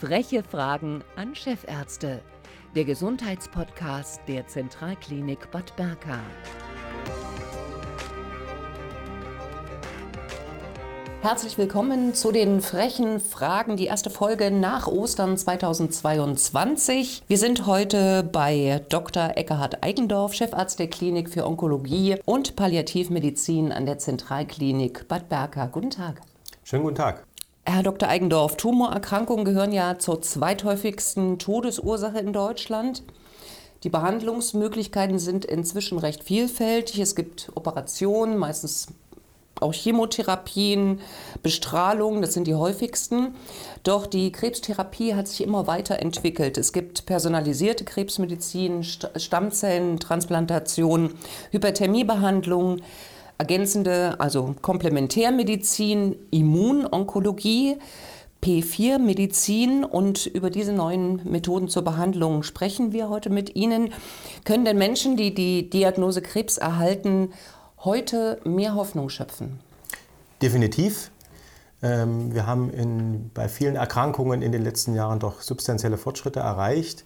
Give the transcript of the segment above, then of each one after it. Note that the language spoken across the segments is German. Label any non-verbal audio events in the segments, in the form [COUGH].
Freche Fragen an Chefärzte. Der Gesundheitspodcast der Zentralklinik Bad Berka. Herzlich willkommen zu den frechen Fragen, die erste Folge nach Ostern 2022. Wir sind heute bei Dr. Eckhard Eigendorf, Chefarzt der Klinik für Onkologie und Palliativmedizin an der Zentralklinik Bad Berka. Guten Tag. Schönen guten Tag. Herr Dr. Eigendorf, Tumorerkrankungen gehören ja zur zweithäufigsten Todesursache in Deutschland. Die Behandlungsmöglichkeiten sind inzwischen recht vielfältig. Es gibt Operationen, meistens auch Chemotherapien, Bestrahlung, das sind die häufigsten. Doch die Krebstherapie hat sich immer weiterentwickelt. Es gibt personalisierte Krebsmedizin, Stammzellentransplantation, Hyperthermiebehandlung, ergänzende, also Komplementärmedizin, Immunonkologie, P4-Medizin und über diese neuen Methoden zur Behandlung sprechen wir heute mit Ihnen. Können denn Menschen, die die Diagnose Krebs erhalten, heute mehr Hoffnung schöpfen? Definitiv. Ähm, wir haben in, bei vielen Erkrankungen in den letzten Jahren doch substanzielle Fortschritte erreicht.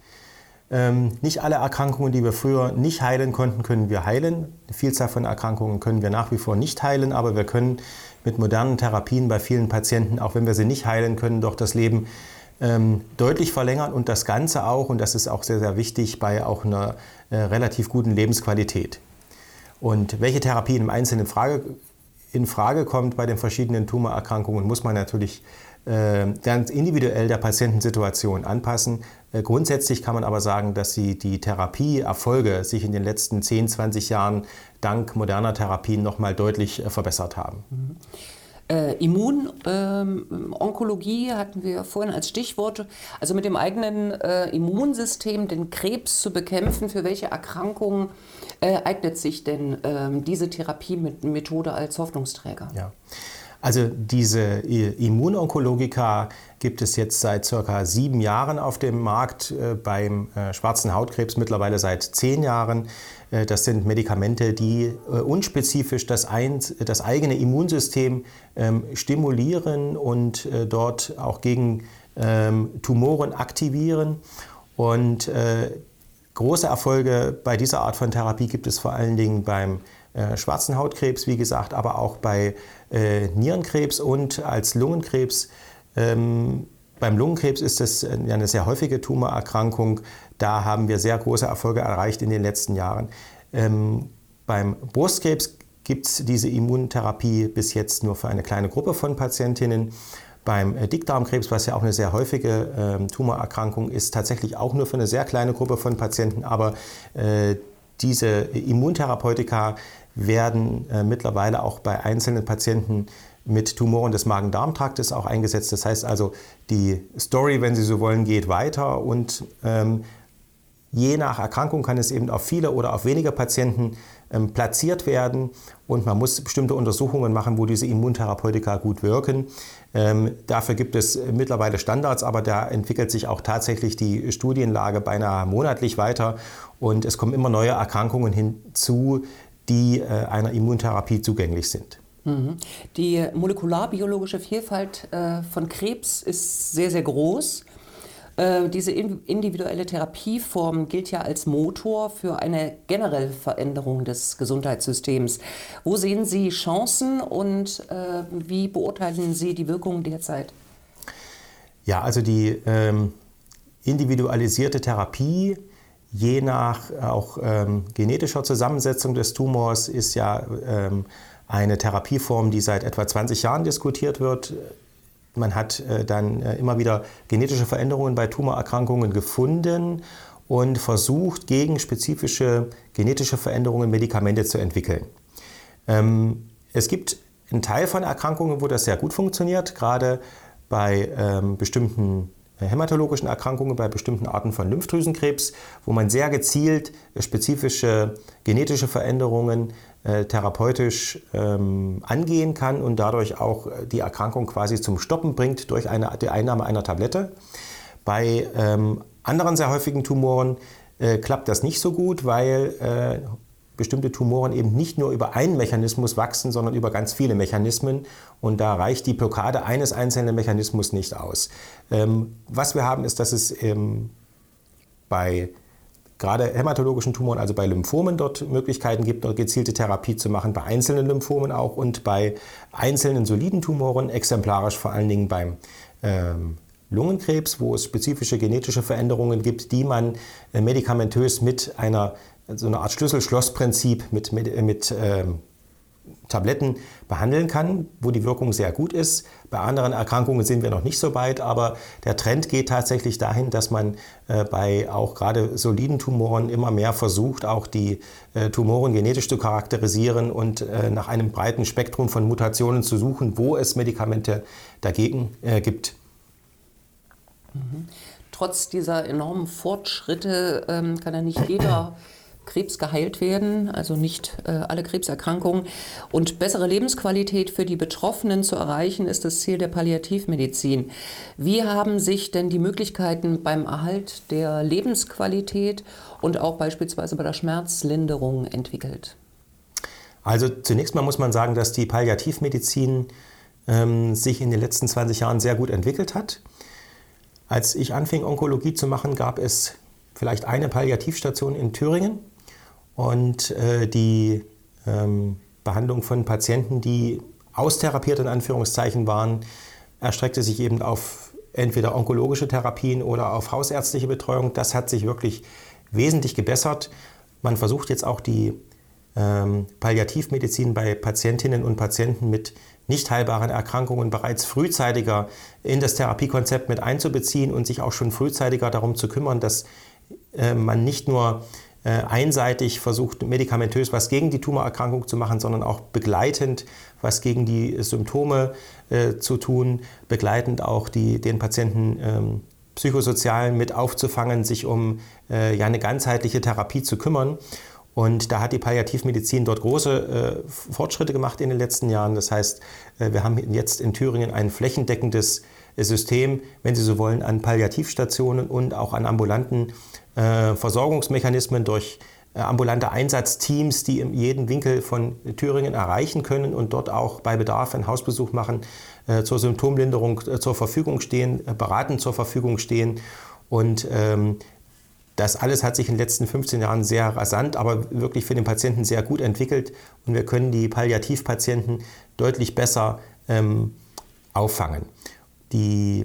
Ähm, nicht alle Erkrankungen, die wir früher nicht heilen konnten, können wir heilen. Eine Vielzahl von Erkrankungen können wir nach wie vor nicht heilen, aber wir können mit modernen Therapien bei vielen Patienten, auch wenn wir sie nicht heilen können, doch das Leben ähm, deutlich verlängern und das Ganze auch, und das ist auch sehr, sehr wichtig, bei auch einer äh, relativ guten Lebensqualität. Und welche Therapie im Einzelnen in Frage, in Frage kommt bei den verschiedenen Tumorerkrankungen, muss man natürlich ganz individuell der Patientensituation anpassen. Äh, grundsätzlich kann man aber sagen, dass sie die Therapieerfolge sich in den letzten 10, 20 Jahren dank moderner Therapien nochmal deutlich äh, verbessert haben. Mhm. Äh, Immunonkologie ähm, hatten wir vorhin als Stichwort. Also mit dem eigenen äh, Immunsystem den Krebs zu bekämpfen. Für welche Erkrankungen äh, eignet sich denn ähm, diese Therapiemethode als Hoffnungsträger? Ja. Also diese Immunonkologika gibt es jetzt seit circa sieben Jahren auf dem Markt, äh, beim äh, schwarzen Hautkrebs mittlerweile seit zehn Jahren. Äh, das sind Medikamente, die unspezifisch das, das eigene Immunsystem ähm, stimulieren und dort auch gegen ähm, Tumoren aktivieren. Und große Erfolge bei dieser Art von Therapie gibt es vor allen Dingen beim schwarzen Hautkrebs, wie gesagt, aber auch bei Nierenkrebs und als Lungenkrebs ähm, beim Lungenkrebs ist es eine sehr häufige Tumorerkrankung. Da haben wir sehr große Erfolge erreicht in den letzten Jahren. Ähm, beim Brustkrebs gibt es diese Immuntherapie bis jetzt nur für eine kleine Gruppe von Patientinnen. Beim äh, Dickdarmkrebs, was ja auch eine sehr häufige äh, Tumorerkrankung ist, tatsächlich auch nur für eine sehr kleine Gruppe von Patienten. Aber äh, diese Immuntherapeutika werden äh, mittlerweile auch bei einzelnen Patienten mit Tumoren des Magen-Darm-Traktes auch eingesetzt. Das heißt also, die Story, wenn Sie so wollen, geht weiter und ähm, je nach Erkrankung kann es eben auf viele oder auf wenige Patienten ähm, platziert werden und man muss bestimmte Untersuchungen machen, wo diese Immuntherapeutika gut wirken. Ähm, dafür gibt es mittlerweile Standards, aber da entwickelt sich auch tatsächlich die Studienlage beinahe monatlich weiter und es kommen immer neue Erkrankungen hinzu, die äh, einer Immuntherapie zugänglich sind. Mhm. Die molekularbiologische Vielfalt äh, von Krebs ist sehr, sehr groß. Äh, diese individuelle Therapieform gilt ja als Motor für eine generelle Veränderung des Gesundheitssystems. Wo sehen Sie Chancen und wie beurteilen Sie die Wirkung derzeit? Ja, also die ähm, individualisierte Therapie je nach auch ähm, genetischer Zusammensetzung des Tumors ist ja ähm, eine Therapieform, die seit etwa 20 Jahren diskutiert wird. Man hat äh, dann äh, immer wieder genetische Veränderungen bei Tumorerkrankungen gefunden und versucht, gegen spezifische genetische Veränderungen Medikamente zu entwickeln. Ähm, es gibt einen Teil von Erkrankungen, wo das sehr gut funktioniert, gerade bei ähm, bestimmten hämatologischen Erkrankungen, bei bestimmten Arten von Lymphdrüsenkrebs, wo man sehr gezielt spezifische genetische Veränderungen äh, therapeutisch ähm, angehen kann und dadurch auch die Erkrankung quasi zum Stoppen bringt durch eine, die Einnahme einer Tablette. Bei ähm, anderen sehr häufigen Tumoren äh, klappt das nicht so gut, weil äh, bestimmte Tumoren eben nicht nur über einen Mechanismus wachsen, sondern über ganz viele Mechanismen. Und da reicht die Blockade eines einzelnen Mechanismus nicht aus. Ähm, was wir haben, ist, dass es ähm, bei gerade hämatologischen Tumoren, also bei Lymphomen, dort Möglichkeiten gibt, dort gezielte Therapie zu machen, bei einzelnen Lymphomen auch und bei einzelnen soliden Tumoren, exemplarisch vor allen Dingen beim ähm, Lungenkrebs, wo es spezifische genetische Veränderungen gibt, die man äh, medikamentös mit einer so einer Art Schlüssel-Schloss-Prinzip mit, mit, mit ähm, Tabletten behandeln kann, wo die Wirkung sehr gut ist. Bei anderen Erkrankungen sind wir noch nicht so weit, aber der Trend geht tatsächlich dahin, dass man äh, bei auch gerade soliden Tumoren immer mehr versucht, auch die äh, Tumoren genetisch zu charakterisieren und äh, nach einem breiten Spektrum von Mutationen zu suchen, wo es Medikamente dagegen äh, gibt. Mhm. Trotz dieser enormen Fortschritte ähm, kann ja nicht jeder [CLEARS THROAT] Krebs geheilt werden, also nicht äh, alle Krebserkrankungen. Und bessere Lebensqualität für die Betroffenen zu erreichen, ist das Ziel der Palliativmedizin. Wie haben sich denn die Möglichkeiten beim Erhalt der Lebensqualität und auch beispielsweise bei der Schmerzlinderung entwickelt? Also zunächst mal muss man sagen, dass die Palliativmedizin ähm, sich in den letzten 20 Jahren sehr gut entwickelt hat. Als ich anfing, Onkologie zu machen, gab es vielleicht eine Palliativstation in Thüringen. Und äh, die ähm, Behandlung von Patienten, die austherapiert in Anführungszeichen waren, erstreckte sich eben auf entweder onkologische Therapien oder auf hausärztliche Betreuung. Das hat sich wirklich wesentlich gebessert. Man versucht jetzt auch die ähm, Palliativmedizin bei Patientinnen und Patienten mit nicht heilbaren Erkrankungen bereits frühzeitiger in das Therapiekonzept mit einzubeziehen und sich auch schon frühzeitiger darum zu kümmern, dass äh, man nicht nur einseitig versucht, medikamentös was gegen die Tumorerkrankung zu machen, sondern auch begleitend was gegen die Symptome äh, zu tun, begleitend auch die, den Patienten ähm, psychosozial mit aufzufangen, sich um äh, ja, eine ganzheitliche Therapie zu kümmern. Und da hat die Palliativmedizin dort große äh, Fortschritte gemacht in den letzten Jahren. Das heißt, äh, wir haben jetzt in Thüringen ein flächendeckendes System, wenn Sie so wollen, an Palliativstationen und auch an ambulanten äh, Versorgungsmechanismen durch äh, ambulante Einsatzteams, die in jedem Winkel von Thüringen erreichen können und dort auch bei Bedarf einen Hausbesuch machen, äh, zur Symptomlinderung zur Verfügung stehen, beratend zur Verfügung stehen. Und ähm, das alles hat sich in den letzten 15 Jahren sehr rasant, aber wirklich für den Patienten sehr gut entwickelt. Und wir können die Palliativpatienten deutlich besser ähm, auffangen. Die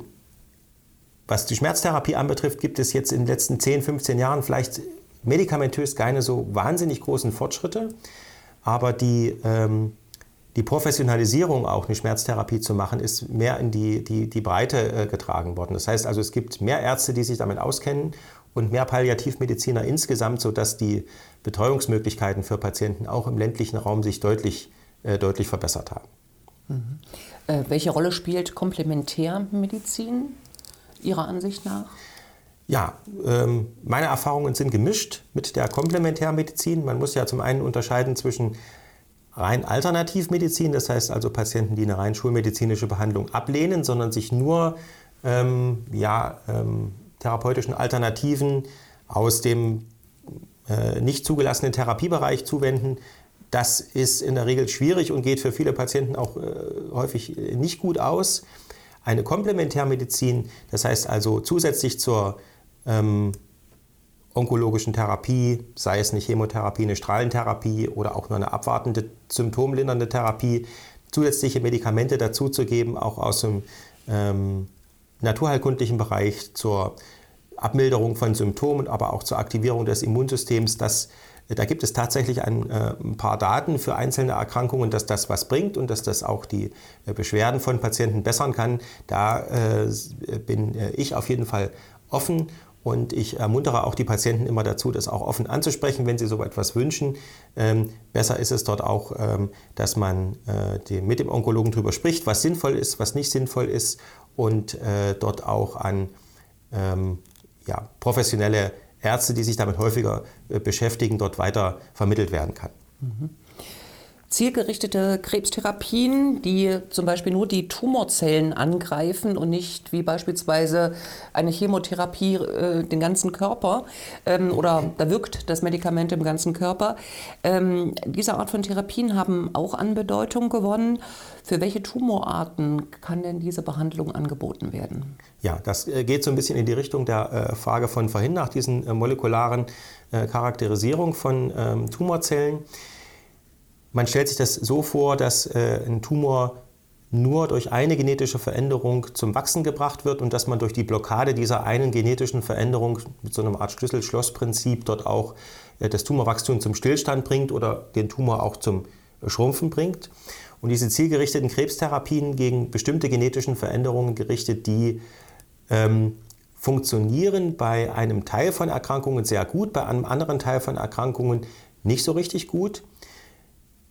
was die Schmerztherapie anbetrifft, gibt es jetzt in den letzten 10, 15 Jahren vielleicht medikamentös keine so wahnsinnig großen Fortschritte, aber die, ähm, die Professionalisierung auch eine Schmerztherapie zu machen, ist mehr in die, die, die Breite äh, getragen worden. Das heißt also, es gibt mehr Ärzte, die sich damit auskennen und mehr Palliativmediziner insgesamt, sodass die Betreuungsmöglichkeiten für Patienten auch im ländlichen Raum sich deutlich, äh, deutlich verbessert haben. Mhm. Äh, welche Rolle spielt Komplementärmedizin Ihrer Ansicht nach? Ja, ähm, meine Erfahrungen sind gemischt mit der Komplementärmedizin. Man muss ja zum einen unterscheiden zwischen rein Alternativmedizin, das heißt also Patienten, die eine rein schulmedizinische Behandlung ablehnen, sondern sich nur ähm, ja, ähm, therapeutischen Alternativen aus dem äh, nicht zugelassenen Therapiebereich zuwenden. Das ist in der Regel schwierig und geht für viele Patienten auch äh, häufig nicht gut aus. Eine Komplementärmedizin, das heißt also zusätzlich zur ähm, onkologischen Therapie, sei es eine Chemotherapie, eine Strahlentherapie oder auch nur eine abwartende, symptomlindernde Therapie, zusätzliche Medikamente dazuzugeben, auch aus dem ähm, naturheilkundlichen Bereich zur Abmilderung von Symptomen, aber auch zur Aktivierung des Immunsystems, das da gibt es tatsächlich ein, äh, ein, paar Daten für einzelne Erkrankungen, dass das was bringt und dass das auch die äh, Beschwerden von Patienten bessern kann. Da äh, bin äh, ich auf jeden Fall offen und ich ermuntere auch die Patienten immer dazu, das auch offen anzusprechen, wenn sie so etwas wünschen. Ähm, besser ist es dort auch, ähm, dass man äh, die, mit dem Onkologen darüber spricht, was sinnvoll ist, was nicht sinnvoll ist und äh, dort auch an ähm, ja, professionelle Ärzte, die sich damit häufiger äh, beschäftigen, dort weiter vermittelt werden kann. Mhm. Zielgerichtete Krebstherapien, die zum Beispiel nur die Tumorzellen angreifen und nicht wie beispielsweise eine Chemotherapie äh, den ganzen Körper ähm, oder da wirkt das Medikament im ganzen Körper. Ähm, diese Art von Therapien haben auch an Bedeutung gewonnen. Für welche Tumorarten kann denn diese Behandlung angeboten werden? Ja, das äh, geht so ein bisschen in die Richtung der äh, Frage von vorhin nach diesen äh, molekularen Charakterisierung von ähm, Tumorzellen. Man stellt sich das so vor, dass äh, ein Tumor nur durch eine genetische Veränderung zum Wachsen gebracht wird und dass man durch die Blockade dieser einen genetischen Veränderung mit so einer Art Schlüssel-Schloss-Prinzip dort auch äh, das Tumorwachstum zum Stillstand bringt oder den Tumor auch zum Schrumpfen bringt. Und diese zielgerichteten Krebstherapien gegen bestimmte genetischen Veränderungen gerichtet, die ähm, funktionieren bei einem Teil von Erkrankungen sehr gut, bei einem anderen Teil von Erkrankungen nicht so richtig gut.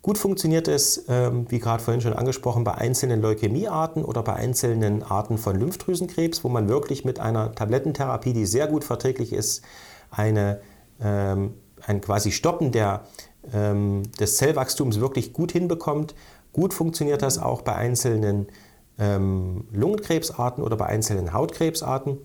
Gut funktioniert es, ähm, wie gerade vorhin schon angesprochen, bei einzelnen Leukämiearten oder bei einzelnen Arten von Lymphdrüsenkrebs, wo man wirklich mit einer Tablettentherapie, die sehr gut verträglich ist, eine, ähm, ein quasi Stoppen der, ähm, des Zellwachstums wirklich gut hinbekommt. Gut funktioniert das auch bei einzelnen Lungenkrebsarten oder bei einzelnen Hautkrebsarten,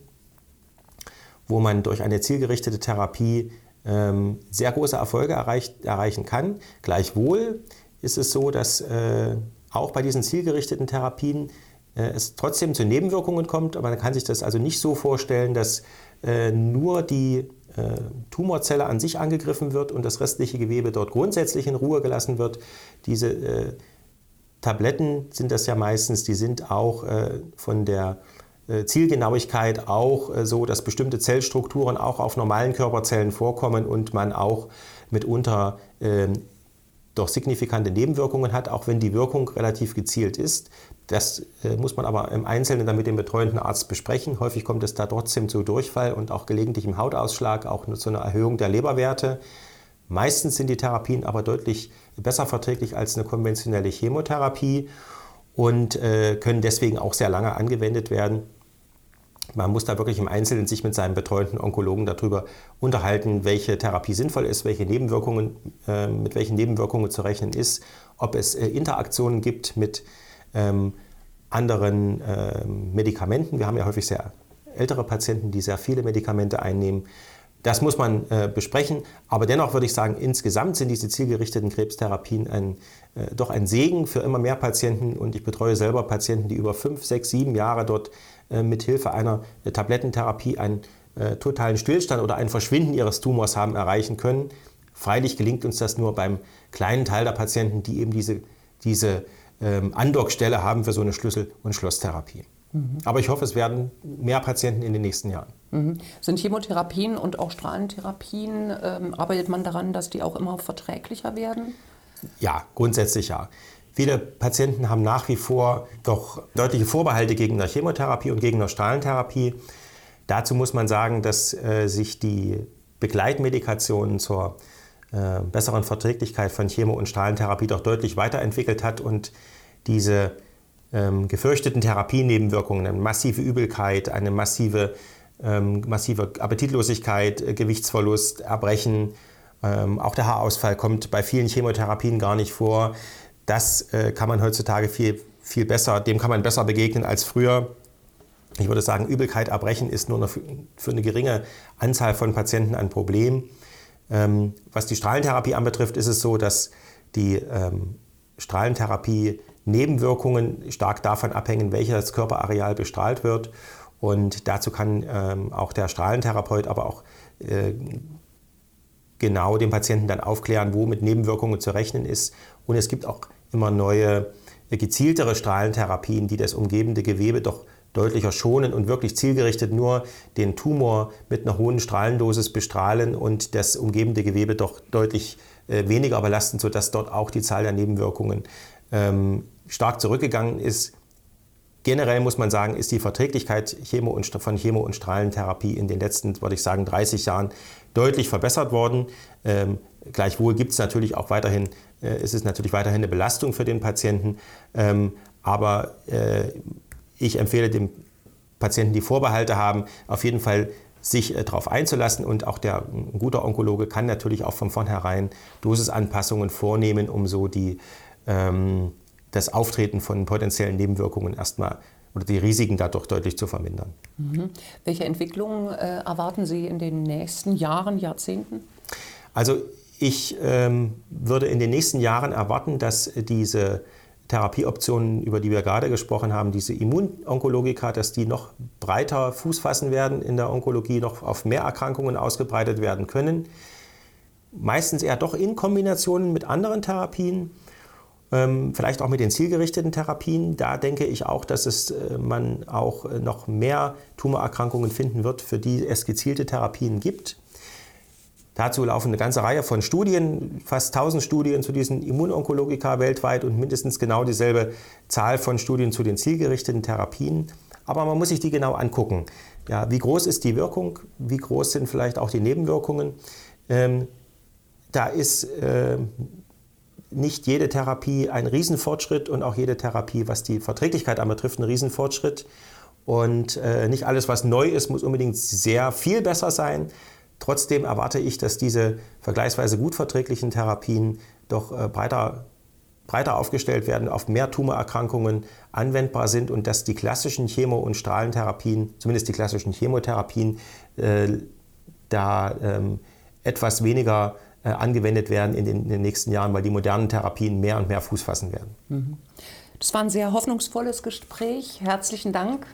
wo man durch eine zielgerichtete Therapie ähm, sehr große Erfolge erreicht, erreichen kann. Gleichwohl ist es so, dass äh, auch bei diesen zielgerichteten Therapien äh, es trotzdem zu Nebenwirkungen kommt. Aber man kann sich das also nicht so vorstellen, dass äh, nur die äh, Tumorzelle an sich angegriffen wird und das restliche Gewebe dort grundsätzlich in Ruhe gelassen wird. Diese äh, Tabletten sind das ja meistens, die sind auch äh, von der Zielgenauigkeit auch äh, so, dass bestimmte Zellstrukturen auch auf normalen Körperzellen vorkommen und man auch mitunter äh, doch signifikante Nebenwirkungen hat, auch wenn die Wirkung relativ gezielt ist. Das äh, muss man aber im Einzelnen dann mit dem betreuenden Arzt besprechen. Häufig kommt es da trotzdem zu Durchfall und auch gelegentlich im Hautausschlag, auch zu einer Erhöhung der Leberwerte. Meistens sind die Therapien aber deutlich besser verträglich als eine konventionelle Chemotherapie und äh, können deswegen auch sehr lange angewendet werden. Man muss da wirklich im Einzelnen sich mit seinem betreuenden Onkologen darüber unterhalten, welche Therapie sinnvoll ist, welche Nebenwirkungen, äh, mit welchen Nebenwirkungen zu rechnen ist, ob es äh, Interaktionen gibt mit ähm, anderen äh, Medikamenten. Wir haben ja häufig sehr ältere Patienten, die sehr viele Medikamente einnehmen. Das muss man äh, besprechen. Aber dennoch würde ich sagen, insgesamt sind diese zielgerichteten Krebstherapien ein, äh, doch ein Segen für immer mehr Patienten. Und ich betreue selber Patienten, die über fünf, sechs, sieben Jahre dort äh, mit Hilfe einer äh, Tablettentherapie einen äh, totalen Stillstand oder ein Verschwinden ihres Tumors haben erreichen können. Freilich gelingt uns das nur beim kleinen Teil der Patienten, die eben diese, diese ähm, Andockstelle haben für so eine Schlüssel- und Schlosstherapie. Mhm. Aber ich hoffe, es werden mehr Patienten in den nächsten Jahren. Mhm. Sind Chemotherapien und auch Strahlentherapien, ähm, arbeitet man daran, dass die auch immer verträglicher werden? Ja, grundsätzlich ja. Viele Patienten haben nach wie vor doch deutliche Vorbehalte gegen eine Chemotherapie und gegen eine Strahlentherapie. Dazu muss man sagen, dass äh, sich die Begleitmedikationen zur äh, besseren Verträglichkeit von Chemo- und Strahlentherapie doch deutlich weiterentwickelt hat und diese ähm, gefürchteten Therapienebenwirkungen, eine massive Übelkeit, eine massive, ähm, massive Appetitlosigkeit, äh, Gewichtsverlust, Erbrechen, ähm, auch der Haarausfall kommt bei vielen Chemotherapien gar nicht vor. Das äh, kann man heutzutage viel, viel besser, dem kann man besser begegnen als früher. Ich würde sagen, Übelkeit, Erbrechen ist nur für, für eine geringe Anzahl von Patienten ein Problem. Ähm, was die Strahlentherapie anbetrifft, ist es so, dass die ähm, Strahlentherapie Nebenwirkungen stark davon abhängen, welches Körperareal bestrahlt wird. Und dazu kann ähm, auch der Strahlentherapeut, aber auch äh, genau den Patienten dann aufklären, wo mit Nebenwirkungen zu rechnen ist. Und es gibt auch immer neue, äh, gezieltere Strahlentherapien, die das umgebende Gewebe doch deutlicher schonen und wirklich zielgerichtet nur den Tumor mit einer hohen Strahlendosis bestrahlen und das umgebende Gewebe doch deutlich äh, weniger belasten, sodass dort auch die Zahl der Nebenwirkungen ähm, stark zurückgegangen ist. Generell muss man sagen, ist die Verträglichkeit Chemo und, von Chemo- und Strahlentherapie in den letzten, würde ich sagen, 30 Jahren deutlich verbessert worden. Ähm, gleichwohl gibt es natürlich auch weiterhin, äh, ist es natürlich weiterhin eine Belastung für den Patienten. Ähm, aber äh, ich empfehle dem Patienten, die Vorbehalte haben, auf jeden Fall sich äh, darauf einzulassen. Und auch der ein guter Onkologe kann natürlich auch von vornherein Dosisanpassungen vornehmen, um so die, ähm, das Auftreten von potenziellen Nebenwirkungen erstmal oder die Risiken dadurch deutlich zu vermindern. Mhm. Welche Entwicklungen äh, erwarten Sie in den nächsten Jahren, Jahrzehnten? Also ich ähm, würde in den nächsten Jahren erwarten, dass diese Therapieoptionen, über die wir gerade gesprochen haben, diese Immunonkologika, dass die noch breiter Fuß fassen werden in der Onkologie, noch auf mehr Erkrankungen ausgebreitet werden können. Meistens eher doch in Kombinationen mit anderen Therapien, vielleicht auch mit den zielgerichteten Therapien. Da denke ich auch, dass es, äh, man auch noch mehr Tumorerkrankungen finden wird, für die es gezielte Therapien gibt. Dazu laufen eine ganze Reihe von Studien, fast 1000 Studien zu diesen Immunonkologika weltweit und mindestens genau dieselbe Zahl von Studien zu den zielgerichteten Therapien. Aber man muss sich die genau angucken. Ja, wie groß ist die Wirkung? Wie groß sind vielleicht auch die Nebenwirkungen? Ähm, da ist äh, nicht jede Therapie ein Riesenfortschritt und auch jede Therapie, was die Verträglichkeit anbetrifft, ein Riesenfortschritt. Und äh, nicht alles, was neu ist, muss unbedingt sehr viel besser sein. Trotzdem erwarte ich, dass diese vergleichsweise gut verträglichen Therapien doch äh, breiter, breiter aufgestellt werden, auf mehr Tumorerkrankungen anwendbar sind und dass die klassischen Chemo- und Strahlentherapien, zumindest die klassischen Chemotherapien, äh, da ähm, etwas weniger angewendet werden in den, in den, nächsten Jahren, weil die modernen Therapien mehr und mehr Fuß fassen werden. Mhm. Das war ein sehr hoffnungsvolles Gespräch. Herzlichen Dank.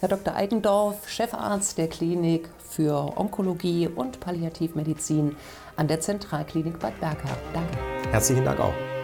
Herr Dr. Eigendorf, Chefarzt der Klinik für Onkologie und Palliativmedizin an der Zentralklinik Bad Berka. Danke. Herzlichen Dank auch.